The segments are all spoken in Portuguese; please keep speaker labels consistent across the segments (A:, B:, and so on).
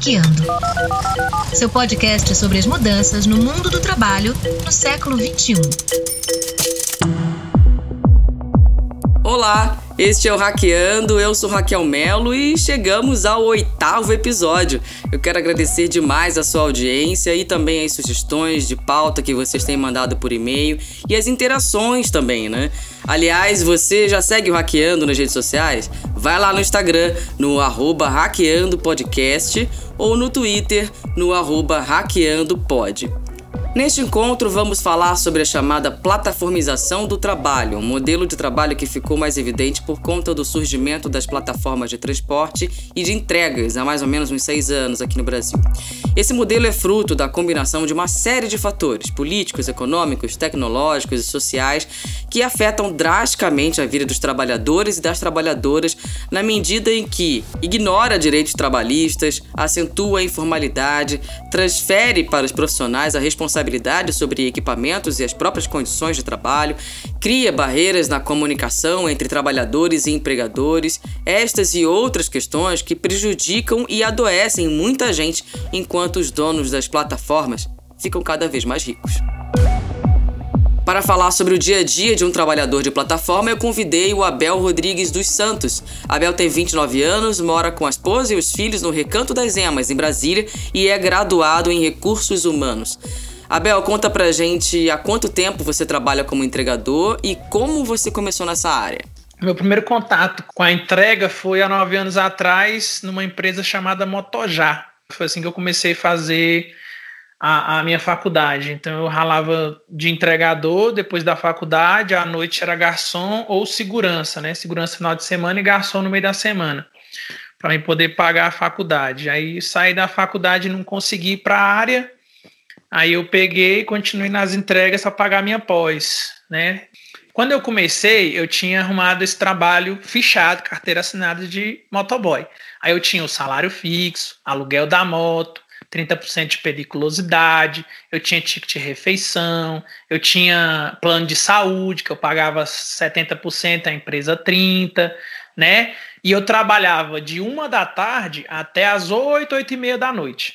A: Hackeando. Seu podcast sobre as mudanças no mundo do trabalho no século XXI.
B: Olá, este é o Hackeando, eu sou Raquel Melo e chegamos ao oitavo episódio. Eu quero agradecer demais a sua audiência e também as sugestões de pauta que vocês têm mandado por e-mail e as interações também, né? Aliás, você já segue o Hackeando nas redes sociais? Vai lá no Instagram, no arroba hackeandopodcast ou no Twitter, no arroba hackeandopod. Neste encontro, vamos falar sobre a chamada plataformização do trabalho, um modelo de trabalho que ficou mais evidente por conta do surgimento das plataformas de transporte e de entregas há mais ou menos uns seis anos aqui no Brasil. Esse modelo é fruto da combinação de uma série de fatores políticos, econômicos, tecnológicos e sociais que afetam drasticamente a vida dos trabalhadores e das trabalhadoras na medida em que ignora direitos trabalhistas, acentua a informalidade, transfere para os profissionais a responsabilidade responsabilidade sobre equipamentos e as próprias condições de trabalho, cria barreiras na comunicação entre trabalhadores e empregadores, estas e outras questões que prejudicam e adoecem muita gente enquanto os donos das plataformas ficam cada vez mais ricos. Para falar sobre o dia a dia de um trabalhador de plataforma, eu convidei o Abel Rodrigues dos Santos. Abel tem 29 anos, mora com a esposa e os filhos no Recanto das Emas, em Brasília, e é graduado em Recursos Humanos. Abel, conta pra gente há quanto tempo você trabalha como entregador e como você começou nessa área.
C: Meu primeiro contato com a entrega foi há nove anos atrás, numa empresa chamada Motojá. Foi assim que eu comecei a fazer a, a, minha faculdade. Então eu ralava de entregador depois da faculdade, à noite era garçom ou segurança, né? Segurança no final de semana e garçom no meio da semana, para poder pagar a faculdade. Aí saí da faculdade e não consegui ir para a área Aí eu peguei e continuei nas entregas para pagar minha pós, né? Quando eu comecei, eu tinha arrumado esse trabalho fichado, carteira assinada de motoboy. Aí eu tinha o salário fixo, aluguel da moto, 30% de periculosidade, eu tinha ticket de refeição, eu tinha plano de saúde, que eu pagava 70%, a empresa 30%, né? E eu trabalhava de uma da tarde até as 8, 8 e meia da noite.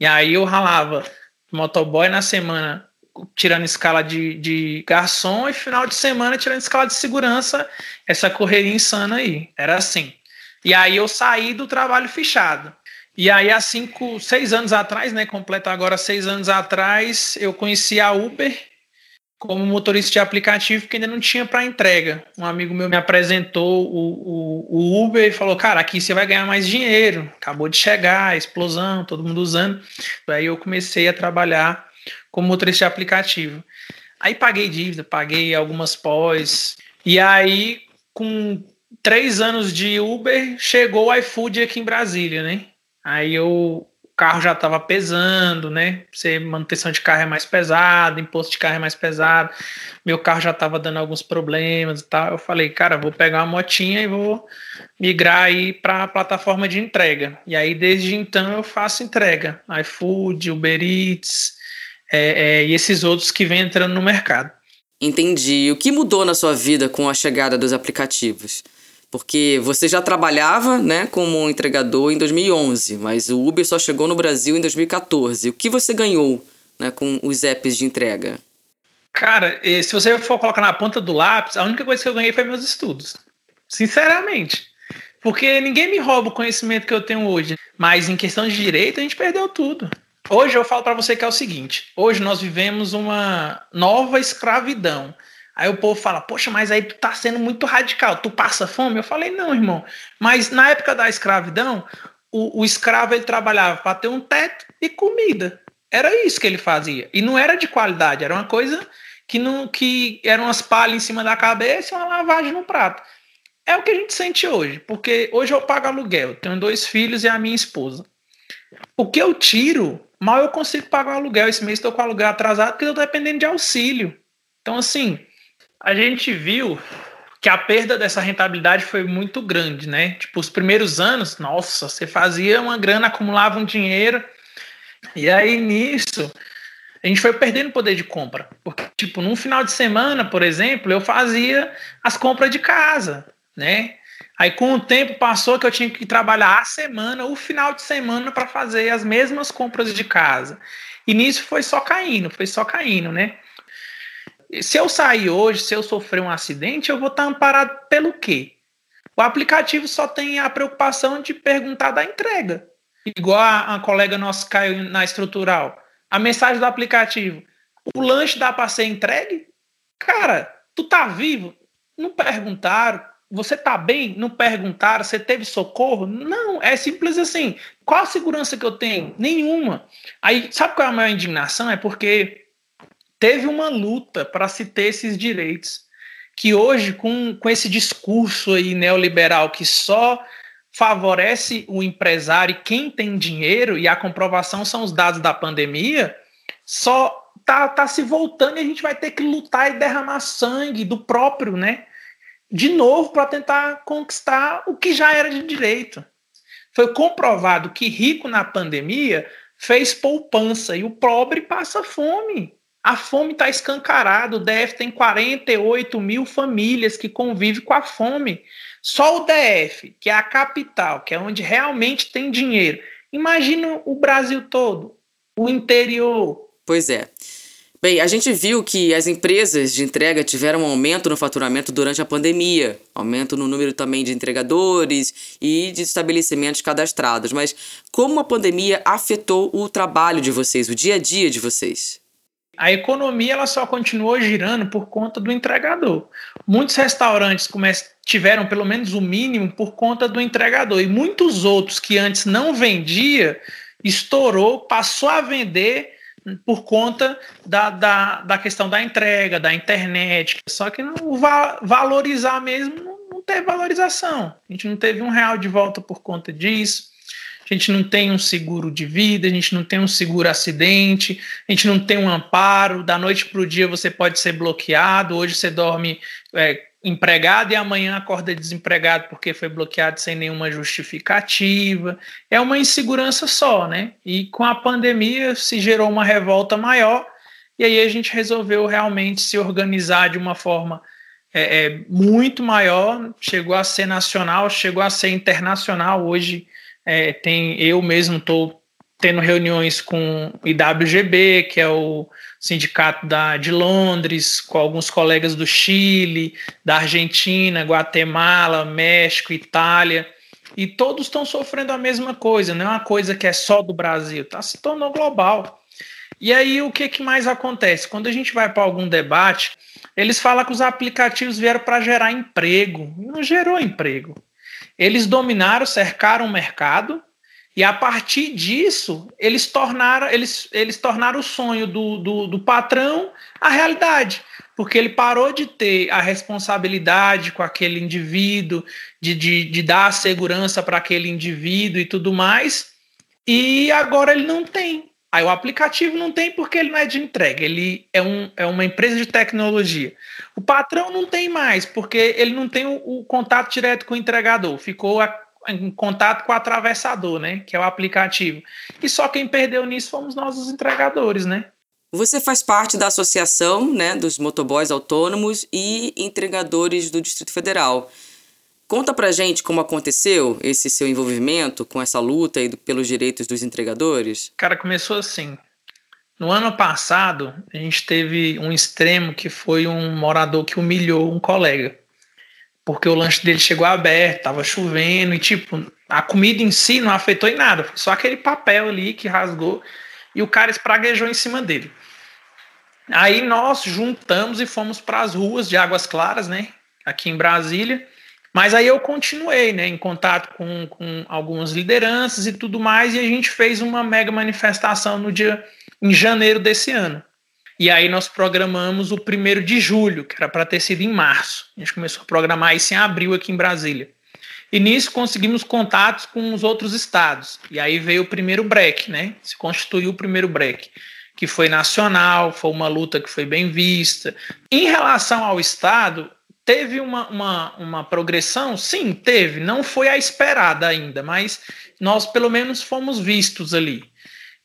C: E aí eu ralava motoboy na semana tirando escala de, de garçom e final de semana tirando escala de segurança, essa correria insana aí. Era assim. E aí eu saí do trabalho fechado. E aí, há cinco, seis anos atrás, né? Completa agora seis anos atrás, eu conheci a Uber como motorista de aplicativo que ainda não tinha para entrega. Um amigo meu me apresentou o, o, o, Uber e falou: Cara, aqui você vai ganhar mais dinheiro. Acabou de chegar, explosão, todo mundo usando. Aí eu comecei a trabalhar como motorista de aplicativo. Aí paguei dívida, paguei algumas pós. E aí, com três anos de Uber, chegou o iFood aqui em Brasília, né? Aí eu carro já estava pesando, né? Você, manutenção de carro é mais pesado, imposto de carro é mais pesado. Meu carro já estava dando alguns problemas e tal. Eu falei, cara, vou pegar uma motinha e vou migrar aí para a plataforma de entrega. E aí, desde então, eu faço entrega. iFood, Uber Eats é, é, e esses outros que vêm entrando no mercado.
B: Entendi. O que mudou na sua vida com a chegada dos aplicativos? Porque você já trabalhava, né, como entregador em 2011, mas o Uber só chegou no Brasil em 2014. O que você ganhou, né, com os apps de entrega?
C: Cara, se você for colocar na ponta do lápis, a única coisa que eu ganhei foi meus estudos. Sinceramente. Porque ninguém me rouba o conhecimento que eu tenho hoje. Mas em questão de direito, a gente perdeu tudo. Hoje eu falo para você que é o seguinte: hoje nós vivemos uma nova escravidão. Aí o povo fala, poxa, mas aí tu tá sendo muito radical, tu passa fome? Eu falei, não, irmão. Mas na época da escravidão, o, o escravo ele trabalhava para ter um teto e comida. Era isso que ele fazia. E não era de qualidade, era uma coisa que não que eram umas palhas em cima da cabeça e uma lavagem no prato. É o que a gente sente hoje, porque hoje eu pago aluguel, tenho dois filhos e a minha esposa. O que eu tiro, mal eu consigo pagar o aluguel. Esse mês estou com o aluguel atrasado porque eu estou dependendo de auxílio. Então, assim, a gente viu que a perda dessa rentabilidade foi muito grande, né? Tipo, os primeiros anos, nossa, você fazia uma grana, acumulava um dinheiro, e aí nisso a gente foi perdendo poder de compra. Porque, tipo, num final de semana, por exemplo, eu fazia as compras de casa, né? Aí, com o tempo, passou que eu tinha que trabalhar a semana, o final de semana, para fazer as mesmas compras de casa. E nisso foi só caindo, foi só caindo, né? Se eu sair hoje, se eu sofrer um acidente, eu vou estar amparado pelo quê? O aplicativo só tem a preocupação de perguntar da entrega. Igual a, a colega nossa caiu na estrutural. A mensagem do aplicativo: o lanche dá para ser entregue? Cara, tu tá vivo? Não perguntaram. Você tá bem? Não perguntaram. Você teve socorro? Não, é simples assim. Qual a segurança que eu tenho? Nenhuma. Aí, sabe qual é a maior indignação? É porque teve uma luta para se ter esses direitos. Que hoje, com, com esse discurso aí neoliberal que só favorece o empresário e quem tem dinheiro, e a comprovação são os dados da pandemia, só tá, tá se voltando e a gente vai ter que lutar e derramar sangue do próprio, né? De novo, para tentar conquistar o que já era de direito. Foi comprovado que rico na pandemia fez poupança e o pobre passa fome. A fome está escancarada. O DF tem 48 mil famílias que convivem com a fome. Só o DF, que é a capital, que é onde realmente tem dinheiro. Imagina o Brasil todo, o interior.
B: Pois é. Bem, a gente viu que as empresas de entrega tiveram um aumento no faturamento durante a pandemia, aumento no número também de entregadores e de estabelecimentos cadastrados. Mas como a pandemia afetou o trabalho de vocês, o dia a dia de vocês?
C: A economia ela só continuou girando por conta do entregador. Muitos restaurantes tiveram pelo menos o mínimo por conta do entregador e muitos outros que antes não vendia estourou, passou a vender por conta da, da, da questão da entrega, da internet. Só que não va valorizar mesmo não, não teve valorização. A gente não teve um real de volta por conta disso a gente não tem um seguro de vida, a gente não tem um seguro acidente, a gente não tem um amparo, da noite para o dia você pode ser bloqueado, hoje você dorme é, empregado e amanhã acorda desempregado porque foi bloqueado sem nenhuma justificativa. É uma insegurança só, né? E com a pandemia se gerou uma revolta maior, e aí a gente resolveu realmente se organizar de uma forma é, é, muito maior, chegou a ser nacional, chegou a ser internacional. Hoje é, tem eu mesmo estou tendo reuniões com o IWGB, que é o sindicato da, de Londres, com alguns colegas do Chile, da Argentina, Guatemala, México, Itália, e todos estão sofrendo a mesma coisa, não é uma coisa que é só do Brasil, está se tornando global. E aí o que, que mais acontece? Quando a gente vai para algum debate, eles falam que os aplicativos vieram para gerar emprego. Não gerou emprego. Eles dominaram, cercaram o mercado e a partir disso eles tornaram, eles, eles tornaram o sonho do, do, do patrão a realidade porque ele parou de ter a responsabilidade com aquele indivíduo, de, de, de dar segurança para aquele indivíduo e tudo mais, e agora ele não tem. Aí o aplicativo não tem porque ele não é de entrega, ele é, um, é uma empresa de tecnologia. O patrão não tem mais porque ele não tem o, o contato direto com o entregador, ficou a, em contato com o atravessador, né? Que é o aplicativo. E só quem perdeu nisso fomos nós, os entregadores, né?
B: Você faz parte da associação né, dos motoboys autônomos e entregadores do Distrito Federal. Conta pra gente como aconteceu esse seu envolvimento com essa luta e pelos direitos dos entregadores.
C: Cara, começou assim. No ano passado, a gente teve um extremo que foi um morador que humilhou um colega. Porque o lanche dele chegou aberto, tava chovendo e tipo, a comida em si não afetou em nada, só aquele papel ali que rasgou e o cara espraguejou em cima dele. Aí nós juntamos e fomos para as ruas de Águas Claras, né, aqui em Brasília mas aí eu continuei, né, em contato com, com algumas lideranças e tudo mais, e a gente fez uma mega manifestação no dia em janeiro desse ano. E aí nós programamos o primeiro de julho, que era para ter sido em março. A gente começou a programar isso em abril aqui em Brasília. E nisso conseguimos contatos com os outros estados. E aí veio o primeiro break, né? Se constituiu o primeiro break, que foi nacional, foi uma luta que foi bem vista. Em relação ao estado, Teve uma, uma, uma progressão? Sim, teve. Não foi a esperada ainda, mas nós pelo menos fomos vistos ali.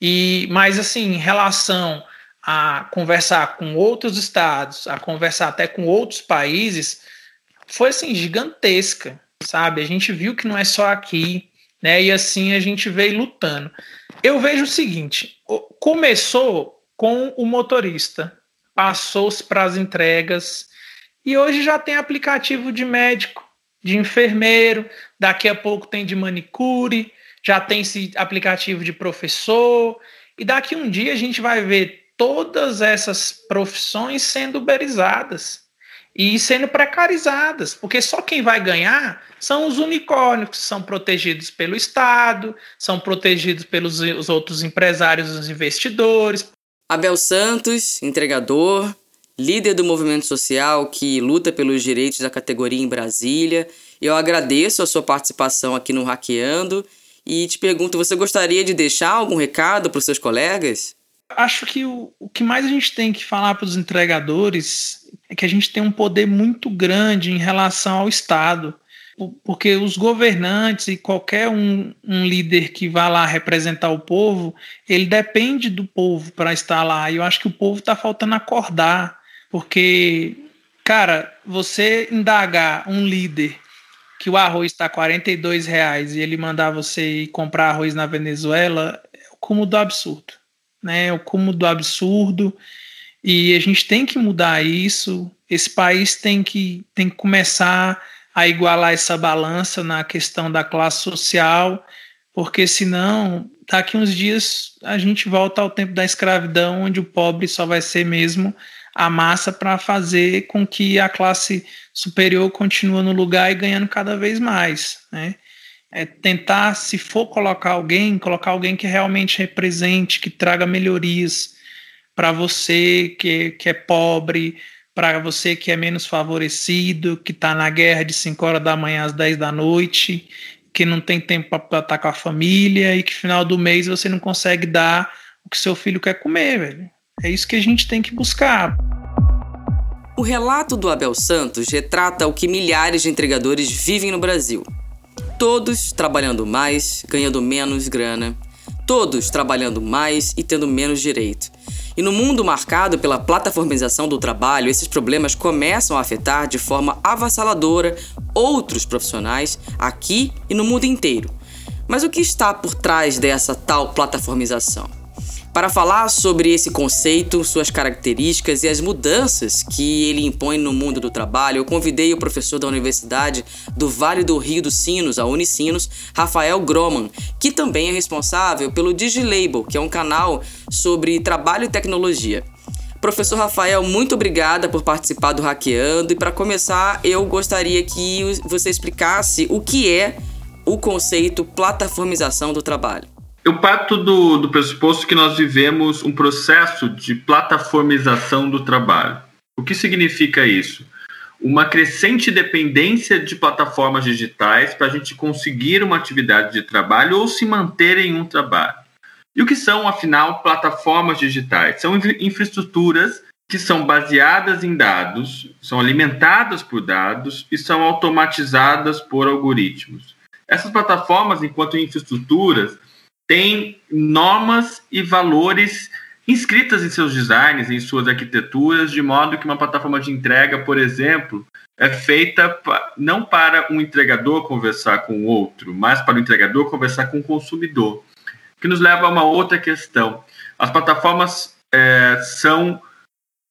C: E, mas assim, em relação a conversar com outros estados, a conversar até com outros países, foi assim gigantesca. sabe? A gente viu que não é só aqui, né? E assim a gente veio lutando. Eu vejo o seguinte: começou com o motorista, passou-se para as entregas e hoje já tem aplicativo de médico, de enfermeiro, daqui a pouco tem de manicure, já tem esse aplicativo de professor, e daqui um dia a gente vai ver todas essas profissões sendo uberizadas e sendo precarizadas, porque só quem vai ganhar são os unicórnios, que são protegidos pelo Estado, são protegidos pelos os outros empresários, os investidores.
B: Abel Santos, entregador, líder do movimento social que luta pelos direitos da categoria em Brasília. Eu agradeço a sua participação aqui no Hackeando e te pergunto: você gostaria de deixar algum recado para os seus colegas?
C: Acho que o, o que mais a gente tem que falar para os entregadores é que a gente tem um poder muito grande em relação ao Estado, porque os governantes e qualquer um, um líder que vá lá representar o povo, ele depende do povo para estar lá. E eu acho que o povo está faltando acordar, porque, cara, você indagar um líder que o arroz está 42 reais e ele mandar você ir comprar arroz na Venezuela, é o cúmulo do absurdo né? O cúmulo do absurdo. E a gente tem que mudar isso. Esse país tem que, tem que começar a igualar essa balança na questão da classe social, porque senão, daqui uns dias, a gente volta ao tempo da escravidão, onde o pobre só vai ser mesmo a massa para fazer com que a classe superior continue no lugar e ganhando cada vez mais. Né? é tentar, se for colocar alguém, colocar alguém que realmente represente, que traga melhorias para você que, que é pobre, para você que é menos favorecido, que está na guerra de 5 horas da manhã às 10 da noite, que não tem tempo para estar com a família e que final do mês você não consegue dar o que seu filho quer comer, velho. É isso que a gente tem que buscar.
B: O relato do Abel Santos retrata o que milhares de entregadores vivem no Brasil Todos trabalhando mais, ganhando menos grana. Todos trabalhando mais e tendo menos direito. E no mundo marcado pela plataformização do trabalho, esses problemas começam a afetar de forma avassaladora outros profissionais aqui e no mundo inteiro. Mas o que está por trás dessa tal plataformização? Para falar sobre esse conceito, suas características e as mudanças que ele impõe no mundo do trabalho, eu convidei o professor da Universidade do Vale do Rio dos Sinos, a Unicinos, Rafael Groman, que também é responsável pelo DigiLabel, que é um canal sobre trabalho e tecnologia. Professor Rafael, muito obrigada por participar do Hackeando. E para começar, eu gostaria que você explicasse o que é o conceito plataformização do trabalho.
D: Eu parto do, do pressuposto que nós vivemos um processo de plataformização do trabalho. O que significa isso? Uma crescente dependência de plataformas digitais para a gente conseguir uma atividade de trabalho ou se manter em um trabalho. E o que são, afinal, plataformas digitais? São infraestruturas que são baseadas em dados, são alimentadas por dados e são automatizadas por algoritmos. Essas plataformas, enquanto infraestruturas, tem normas e valores inscritas em seus designs, em suas arquiteturas, de modo que uma plataforma de entrega, por exemplo, é feita não para um entregador conversar com o outro, mas para o entregador conversar com o consumidor. Que nos leva a uma outra questão. As plataformas é, são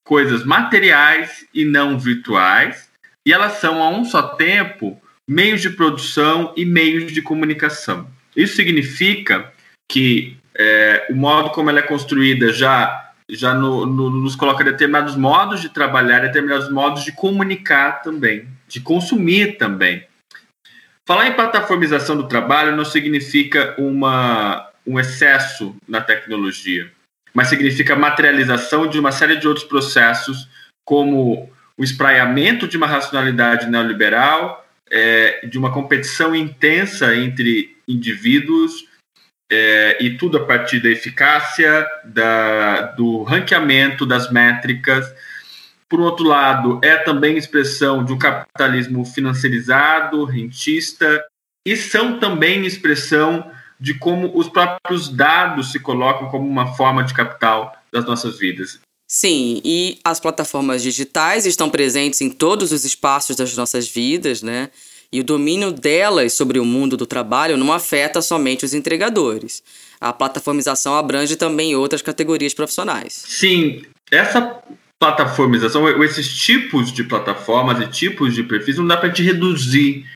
D: coisas materiais e não virtuais, e elas são, a um só tempo, meios de produção e meios de comunicação. Isso significa que é, o modo como ela é construída já já no, no, nos coloca determinados modos de trabalhar, determinados modos de comunicar também, de consumir também. Falar em plataformização do trabalho não significa uma, um excesso na tecnologia, mas significa materialização de uma série de outros processos, como o espraiamento de uma racionalidade neoliberal, é, de uma competição intensa entre indivíduos, é, e tudo a partir da eficácia, da, do ranqueamento das métricas. Por outro lado, é também expressão de um capitalismo financiarizado, rentista, e são também expressão de como os próprios dados se colocam como uma forma de capital das nossas vidas.
B: Sim, e as plataformas digitais estão presentes em todos os espaços das nossas vidas, né? E o domínio delas sobre o mundo do trabalho não afeta somente os entregadores. A plataformização abrange também outras categorias profissionais.
D: Sim, essa plataformização, esses tipos de plataformas e tipos de perfis, não dá para te reduzir,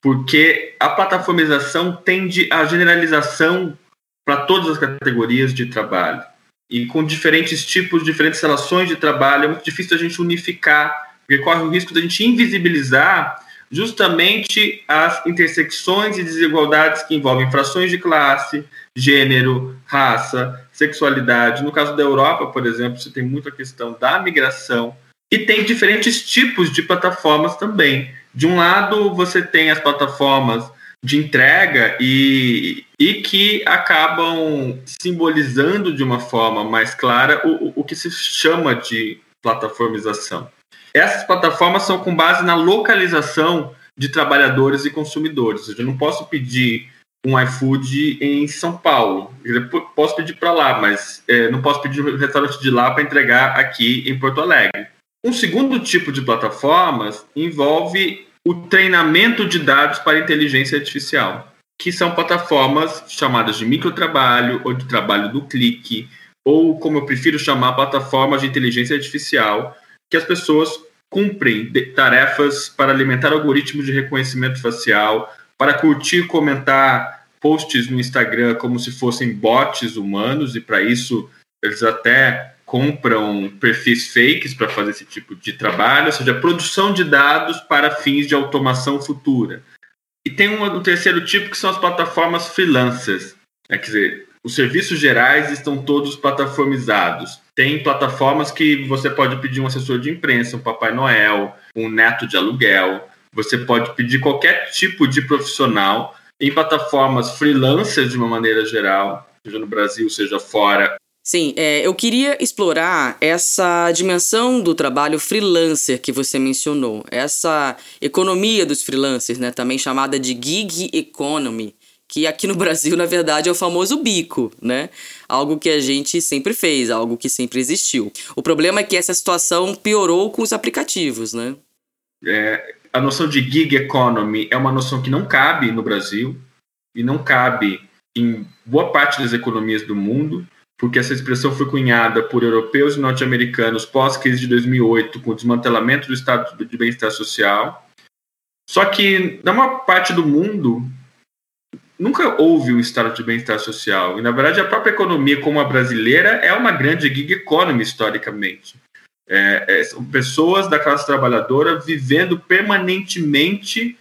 D: porque a plataformização tende à generalização para todas as categorias de trabalho. E com diferentes tipos, diferentes relações de trabalho, é muito difícil a gente unificar, porque corre o risco de a gente invisibilizar justamente as intersecções e desigualdades que envolvem frações de classe, gênero, raça, sexualidade. No caso da Europa, por exemplo, você tem muita questão da migração e tem diferentes tipos de plataformas também. De um lado, você tem as plataformas de entrega e, e que acabam simbolizando de uma forma mais clara o, o que se chama de plataformização. Essas plataformas são com base na localização de trabalhadores e consumidores. Ou seja, eu não posso pedir um iFood em São Paulo. Eu posso pedir para lá, mas é, não posso pedir um restaurante de lá para entregar aqui em Porto Alegre. Um segundo tipo de plataformas envolve o treinamento de dados para inteligência artificial, que são plataformas chamadas de microtrabalho ou de trabalho do clique, ou como eu prefiro chamar, plataformas de inteligência artificial, que as pessoas cumprem tarefas para alimentar algoritmos de reconhecimento facial, para curtir, comentar posts no Instagram como se fossem bots humanos, e para isso eles até compram perfis fakes para fazer esse tipo de trabalho, ou seja, produção de dados para fins de automação futura. E tem um, um terceiro tipo que são as plataformas freelancers, é, quer dizer, os serviços gerais estão todos plataformizados. Tem plataformas que você pode pedir um assessor de imprensa, um Papai Noel, um neto de aluguel. Você pode pedir qualquer tipo de profissional em plataformas freelancers de uma maneira geral, seja no Brasil, seja fora,
B: Sim, é, eu queria explorar essa dimensão do trabalho freelancer que você mencionou, essa economia dos freelancers, né, também chamada de gig economy, que aqui no Brasil, na verdade, é o famoso bico, né? Algo que a gente sempre fez, algo que sempre existiu. O problema é que essa situação piorou com os aplicativos, né?
D: É, a noção de gig economy é uma noção que não cabe no Brasil e não cabe em boa parte das economias do mundo porque essa expressão foi cunhada por europeus e norte-americanos pós-crise de 2008, com o desmantelamento do Estado de bem-estar social. Só que, na maior parte do mundo, nunca houve um Estado de bem-estar social. E, na verdade, a própria economia, como a brasileira, é uma grande gig economy, historicamente. É, é, são pessoas da classe trabalhadora vivendo permanentemente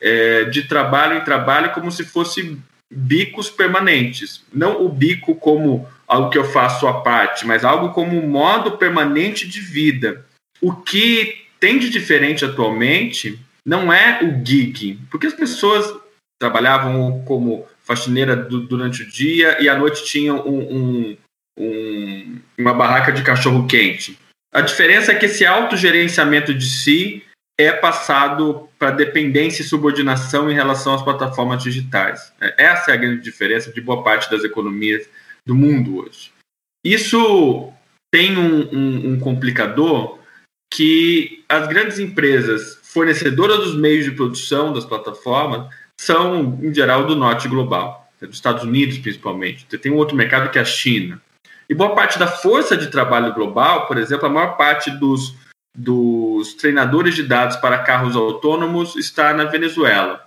D: é, de trabalho em trabalho como se fosse bicos permanentes. Não o bico como algo que eu faço à parte, mas algo como um modo permanente de vida. O que tem de diferente atualmente não é o gig, porque as pessoas trabalhavam como faxineira durante o dia e à noite tinham um, um, um, uma barraca de cachorro quente. A diferença é que esse autogerenciamento de si é passado para dependência e subordinação em relação às plataformas digitais. Essa é a grande diferença de boa parte das economias do mundo hoje. Isso tem um, um, um complicador que as grandes empresas fornecedoras dos meios de produção das plataformas são, em geral, do norte global, dos Estados Unidos principalmente. Você tem um outro mercado que é a China. E boa parte da força de trabalho global, por exemplo, a maior parte dos, dos treinadores de dados para carros autônomos está na Venezuela.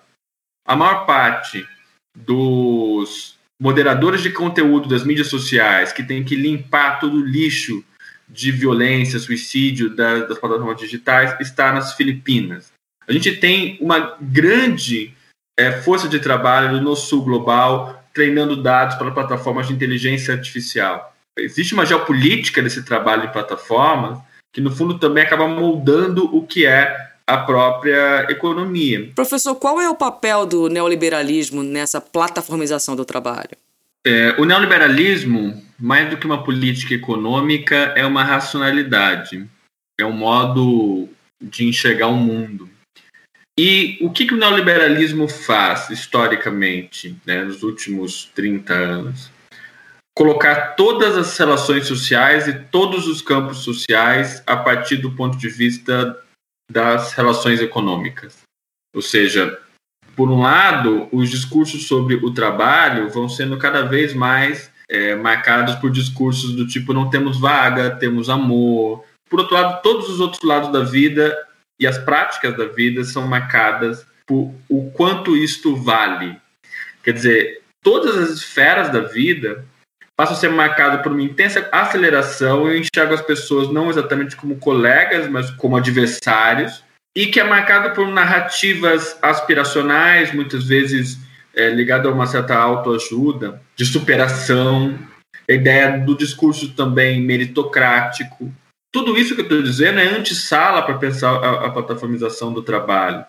D: A maior parte dos moderadores de conteúdo das mídias sociais que têm que limpar todo o lixo de violência, suicídio das plataformas digitais está nas Filipinas. A gente tem uma grande é, força de trabalho no sul global treinando dados para plataformas de inteligência artificial. Existe uma geopolítica desse trabalho de plataformas que, no fundo, também acaba moldando o que é a própria economia.
B: Professor, qual é o papel do neoliberalismo nessa plataformização do trabalho?
D: É, o neoliberalismo, mais do que uma política econômica, é uma racionalidade, é um modo de enxergar o mundo. E o que, que o neoliberalismo faz historicamente, né, nos últimos 30 anos? Colocar todas as relações sociais e todos os campos sociais a partir do ponto de vista das relações econômicas. Ou seja, por um lado, os discursos sobre o trabalho vão sendo cada vez mais é, marcados por discursos do tipo não temos vaga, temos amor. Por outro lado, todos os outros lados da vida e as práticas da vida são marcadas por o quanto isto vale. Quer dizer, todas as esferas da vida passam a ser marcadas por uma intensa aceleração. Eu enxergo as pessoas não exatamente como colegas, mas como adversários e que é marcado por narrativas aspiracionais, muitas vezes é, ligado a uma certa autoajuda, de superação, a ideia do discurso também meritocrático. Tudo isso que eu estou dizendo é antessala para pensar a, a plataformização do trabalho.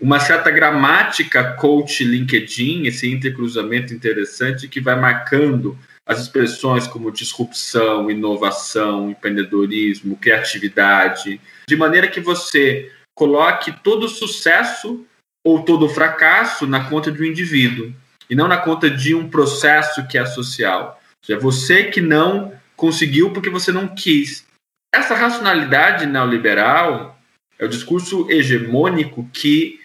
D: Uma certa gramática coach LinkedIn, esse intercruzamento interessante que vai marcando as expressões como disrupção, inovação, empreendedorismo, criatividade, de maneira que você coloque todo sucesso ou todo fracasso na conta de um indivíduo e não na conta de um processo que é social. Ou seja, você que não conseguiu porque você não quis. Essa racionalidade neoliberal é o discurso hegemônico que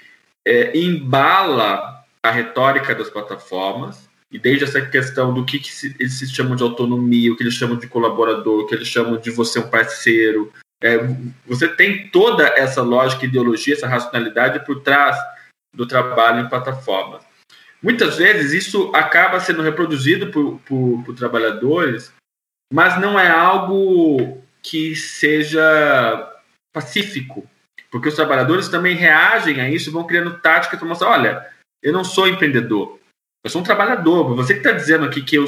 D: é, embala a retórica das plataformas e desde essa questão do que, que se, eles se chamam de autonomia, o que eles chamam de colaborador, o que eles chamam de você um parceiro. É, você tem toda essa lógica, ideologia, essa racionalidade por trás do trabalho em plataformas. Muitas vezes isso acaba sendo reproduzido por, por, por trabalhadores, mas não é algo que seja pacífico, porque os trabalhadores também reagem a isso, vão criando táticas para mostrar, olha, eu não sou empreendedor, eu sou um trabalhador. Você que está dizendo aqui que eu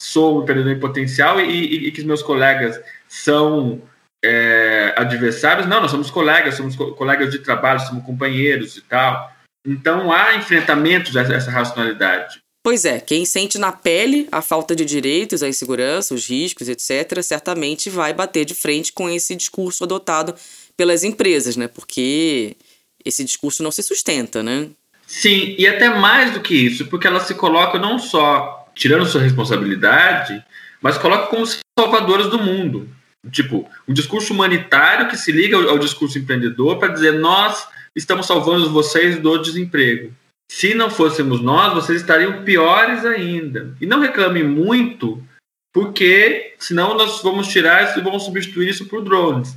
D: sou um empreendedor em potencial e, e, e que meus colegas são é, adversários, não, nós somos colegas, somos co colegas de trabalho, somos companheiros e tal. Então há enfrentamentos a essa racionalidade.
B: Pois é, quem sente na pele a falta de direitos, a insegurança, os riscos, etc., certamente vai bater de frente com esse discurso adotado pelas empresas, né? Porque esse discurso não se sustenta, né?
D: Sim, e até mais do que isso, porque ela se coloca não só tirando sua responsabilidade, mas coloca como salvadoras do mundo. Tipo, um discurso humanitário que se liga ao, ao discurso empreendedor para dizer nós estamos salvando vocês do desemprego. Se não fôssemos nós, vocês estariam piores ainda. E não reclame muito, porque senão nós vamos tirar isso e vamos substituir isso por drones.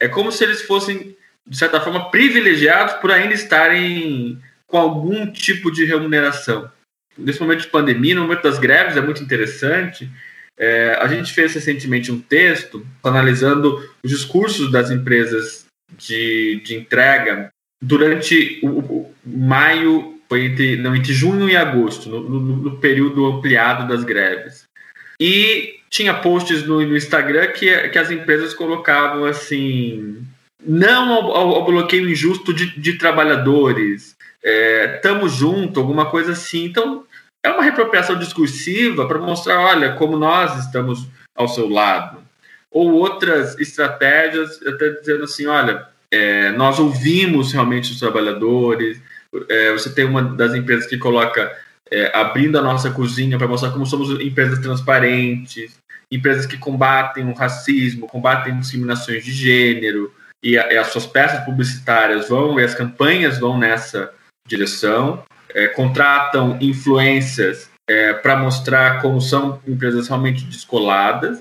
D: É como se eles fossem, de certa forma, privilegiados por ainda estarem com algum tipo de remuneração. Nesse momento de pandemia, no momento das greves, é muito interessante. É, a gente fez recentemente um texto analisando os discursos das empresas de, de entrega durante o, o, maio, foi entre, não, entre junho e agosto, no, no, no, período ampliado das greves. E tinha posts no, no Instagram que, que as empresas colocavam assim: não ao, ao, bloqueio injusto de, de trabalhadores, é, tamo junto, alguma coisa assim. Então, é uma reapropriação discursiva para mostrar, olha, como nós estamos ao seu lado. Ou outras estratégias, até dizendo assim, olha, é, nós ouvimos realmente os trabalhadores. É, você tem uma das empresas que coloca é, abrindo a nossa cozinha para mostrar como somos empresas transparentes, empresas que combatem o racismo, combatem discriminações de gênero, e, a, e as suas peças publicitárias vão, e as campanhas vão nessa direção, é, contratam influências é, para mostrar como são empresas realmente descoladas,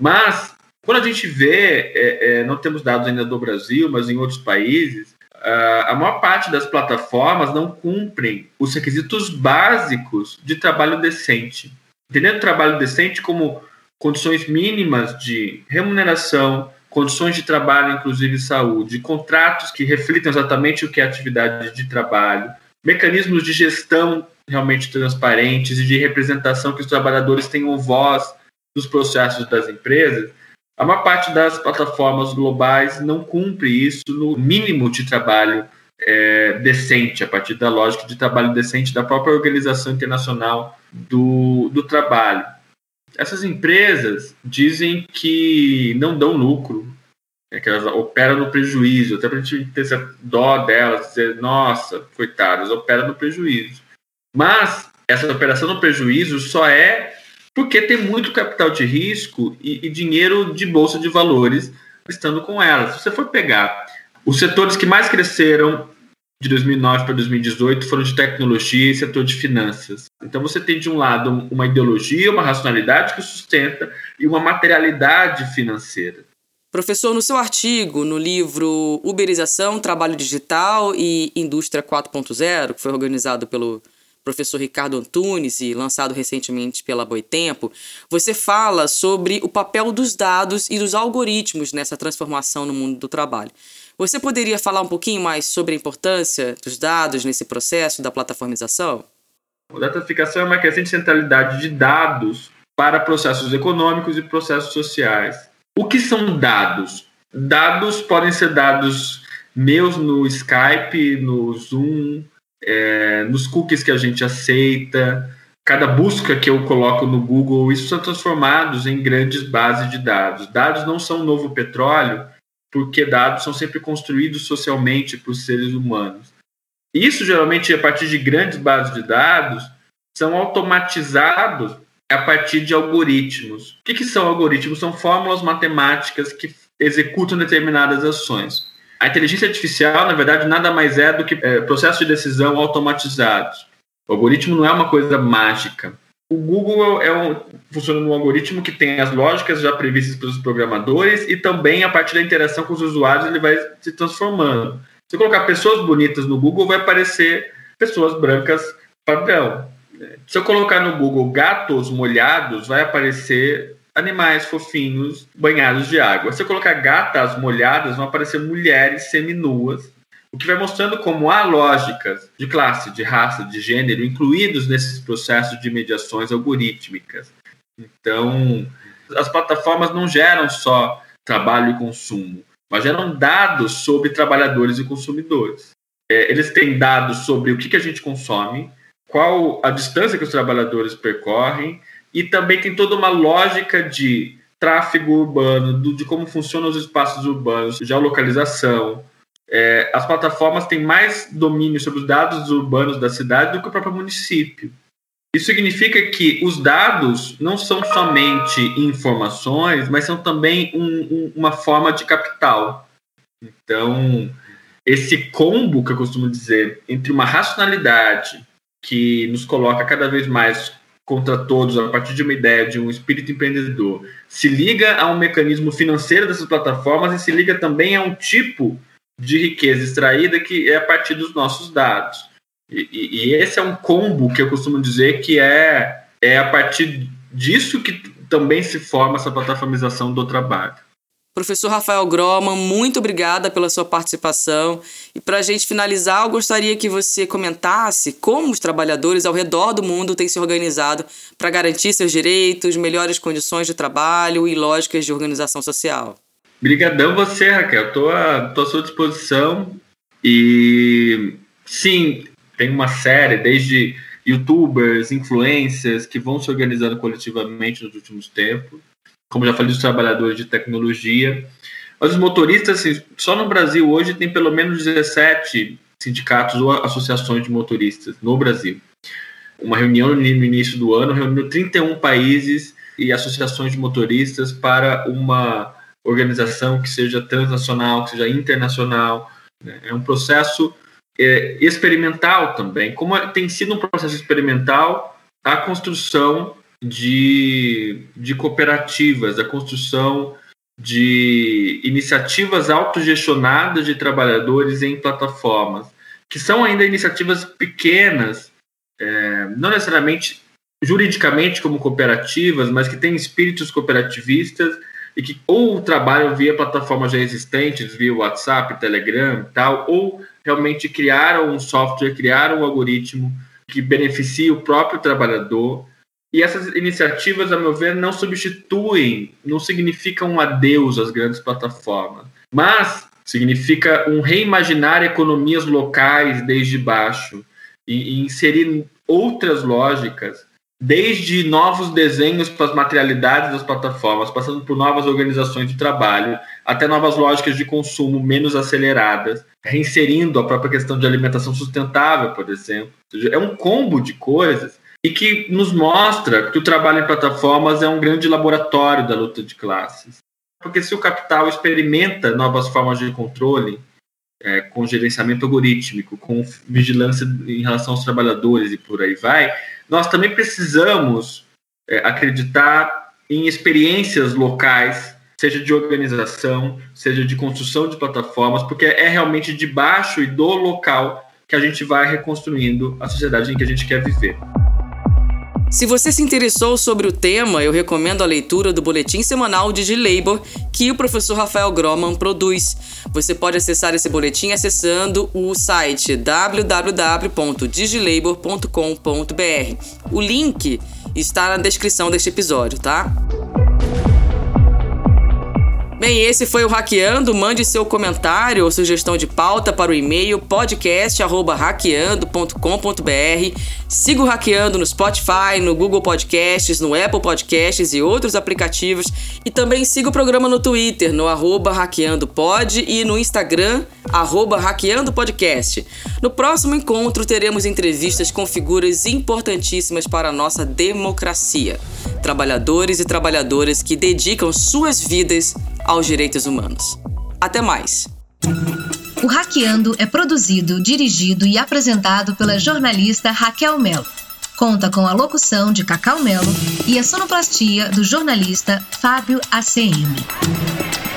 D: mas quando a gente vê, é, é, não temos dados ainda do Brasil, mas em outros países, a maior parte das plataformas não cumprem os requisitos básicos de trabalho decente. Entendendo trabalho decente como condições mínimas de remuneração, condições de trabalho, inclusive saúde, contratos que reflitam exatamente o que é atividade de trabalho, mecanismos de gestão realmente transparentes e de representação que os trabalhadores tenham voz nos processos das empresas, a maior parte das plataformas globais não cumpre isso no mínimo de trabalho é, decente, a partir da lógica de trabalho decente da própria Organização Internacional do, do Trabalho. Essas empresas dizem que não dão lucro, é que elas operam no prejuízo, até para a gente ter essa dó delas, dizer, nossa, coitadas, operam no prejuízo. Mas essa operação no prejuízo só é porque tem muito capital de risco e, e dinheiro de bolsa de valores estando com elas. Se você for pegar os setores que mais cresceram de 2009 para 2018 foram de tecnologia e setor de finanças. Então você tem de um lado uma ideologia, uma racionalidade que sustenta e uma materialidade financeira.
B: Professor, no seu artigo, no livro Uberização, Trabalho Digital e Indústria 4.0, que foi organizado pelo professor Ricardo Antunes e lançado recentemente pela Boitempo, você fala sobre o papel dos dados e dos algoritmos nessa transformação no mundo do trabalho. Você poderia falar um pouquinho mais sobre a importância dos dados nesse processo da plataformização?
D: A dataficação é uma crescente centralidade de dados para processos econômicos e processos sociais. O que são dados? Dados podem ser dados meus no Skype, no Zoom, é, nos cookies que a gente aceita, cada busca que eu coloco no Google, isso são transformados em grandes bases de dados. Dados não são novo petróleo, porque dados são sempre construídos socialmente por seres humanos. Isso geralmente a partir de grandes bases de dados são automatizados a partir de algoritmos. O que, que são algoritmos? São fórmulas matemáticas que executam determinadas ações. A inteligência artificial, na verdade, nada mais é do que é, processos de decisão automatizados. O algoritmo não é uma coisa mágica. O Google é um, funciona num algoritmo que tem as lógicas já previstas pelos programadores e também a partir da interação com os usuários ele vai se transformando. Se colocar pessoas bonitas no Google, vai aparecer pessoas brancas padrão. Se eu colocar no Google gatos molhados, vai aparecer animais fofinhos banhados de água. Se eu colocar gatas molhadas, vão aparecer mulheres seminuas o que vai mostrando como há lógicas de classe, de raça, de gênero incluídos nesses processos de mediações algorítmicas. Então, as plataformas não geram só trabalho e consumo, mas geram dados sobre trabalhadores e consumidores. É, eles têm dados sobre o que, que a gente consome, qual a distância que os trabalhadores percorrem, e também tem toda uma lógica de tráfego urbano, do, de como funcionam os espaços urbanos, geolocalização, é, as plataformas têm mais domínio sobre os dados urbanos da cidade do que o próprio município. Isso significa que os dados não são somente informações, mas são também um, um, uma forma de capital. Então, esse combo que eu costumo dizer entre uma racionalidade que nos coloca cada vez mais contra todos a partir de uma ideia de um espírito empreendedor, se liga a um mecanismo financeiro dessas plataformas e se liga também a um tipo de riqueza extraída que é a partir dos nossos dados. E, e, e, esse é um combo que eu costumo dizer que é, é a partir disso que também se forma essa plataformização do trabalho.
B: Professor Rafael Groman, muito obrigada pela sua participação. E para a gente finalizar, eu gostaria que você comentasse como os trabalhadores ao redor do mundo têm se organizado para garantir seus direitos, melhores condições de trabalho e lógicas de organização social.
D: Obrigadão você, Raquel. Estou à, à sua disposição. E sim, tem uma série, desde youtubers, influencers, que vão se organizando coletivamente nos últimos tempos. Como já falei, os trabalhadores de tecnologia. Mas os motoristas, assim, só no Brasil hoje tem pelo menos 17 sindicatos ou associações de motoristas no Brasil. Uma reunião no início do ano reuniu 31 países e associações de motoristas para uma organização que seja transnacional, que seja internacional. Né? É um processo é, experimental também. Como tem sido um processo experimental a construção de, de cooperativas, a construção de iniciativas autogestionadas de trabalhadores em plataformas, que são ainda iniciativas pequenas, é, não necessariamente juridicamente como cooperativas, mas que têm espíritos cooperativistas e que ou trabalham via plataformas já existentes, via WhatsApp, Telegram e tal, ou realmente criaram um software, criaram um algoritmo que beneficia o próprio trabalhador. E essas iniciativas, a meu ver, não substituem, não significam um adeus às grandes plataformas, mas significa um reimaginar economias locais desde baixo e, e inserir outras lógicas desde novos desenhos para as materialidades das plataformas, passando por novas organizações de trabalho, até novas lógicas de consumo menos aceleradas, reinserindo a própria questão de alimentação sustentável, por exemplo. É um combo de coisas e que nos mostra que o trabalho em plataformas é um grande laboratório da luta de classes. Porque se o capital experimenta novas formas de controle, é, com gerenciamento algorítmico, com vigilância em relação aos trabalhadores e por aí vai, nós também precisamos é, acreditar em experiências locais, seja de organização, seja de construção de plataformas, porque é realmente de baixo e do local que a gente vai reconstruindo a sociedade em que a gente quer viver.
B: Se você se interessou sobre o tema, eu recomendo a leitura do boletim semanal DigiLabor que o professor Rafael Groman produz. Você pode acessar esse boletim acessando o site www.digilabor.com.br. O link está na descrição deste episódio, tá? Bem, esse foi o Hackeando. Mande seu comentário ou sugestão de pauta para o e-mail podcast@hackeando.com.br. Siga o Hackeando no Spotify, no Google Podcasts, no Apple Podcasts e outros aplicativos. E também siga o programa no Twitter, no arroba hackeandopod e no Instagram, arroba hackeandopodcast. No próximo encontro teremos entrevistas com figuras importantíssimas para a nossa democracia. Trabalhadores e trabalhadoras que dedicam suas vidas aos direitos humanos. Até mais!
A: O Hackeando é produzido, dirigido e apresentado pela jornalista Raquel Melo. Conta com a locução de Cacau Melo e a sonoplastia do jornalista Fábio ACM.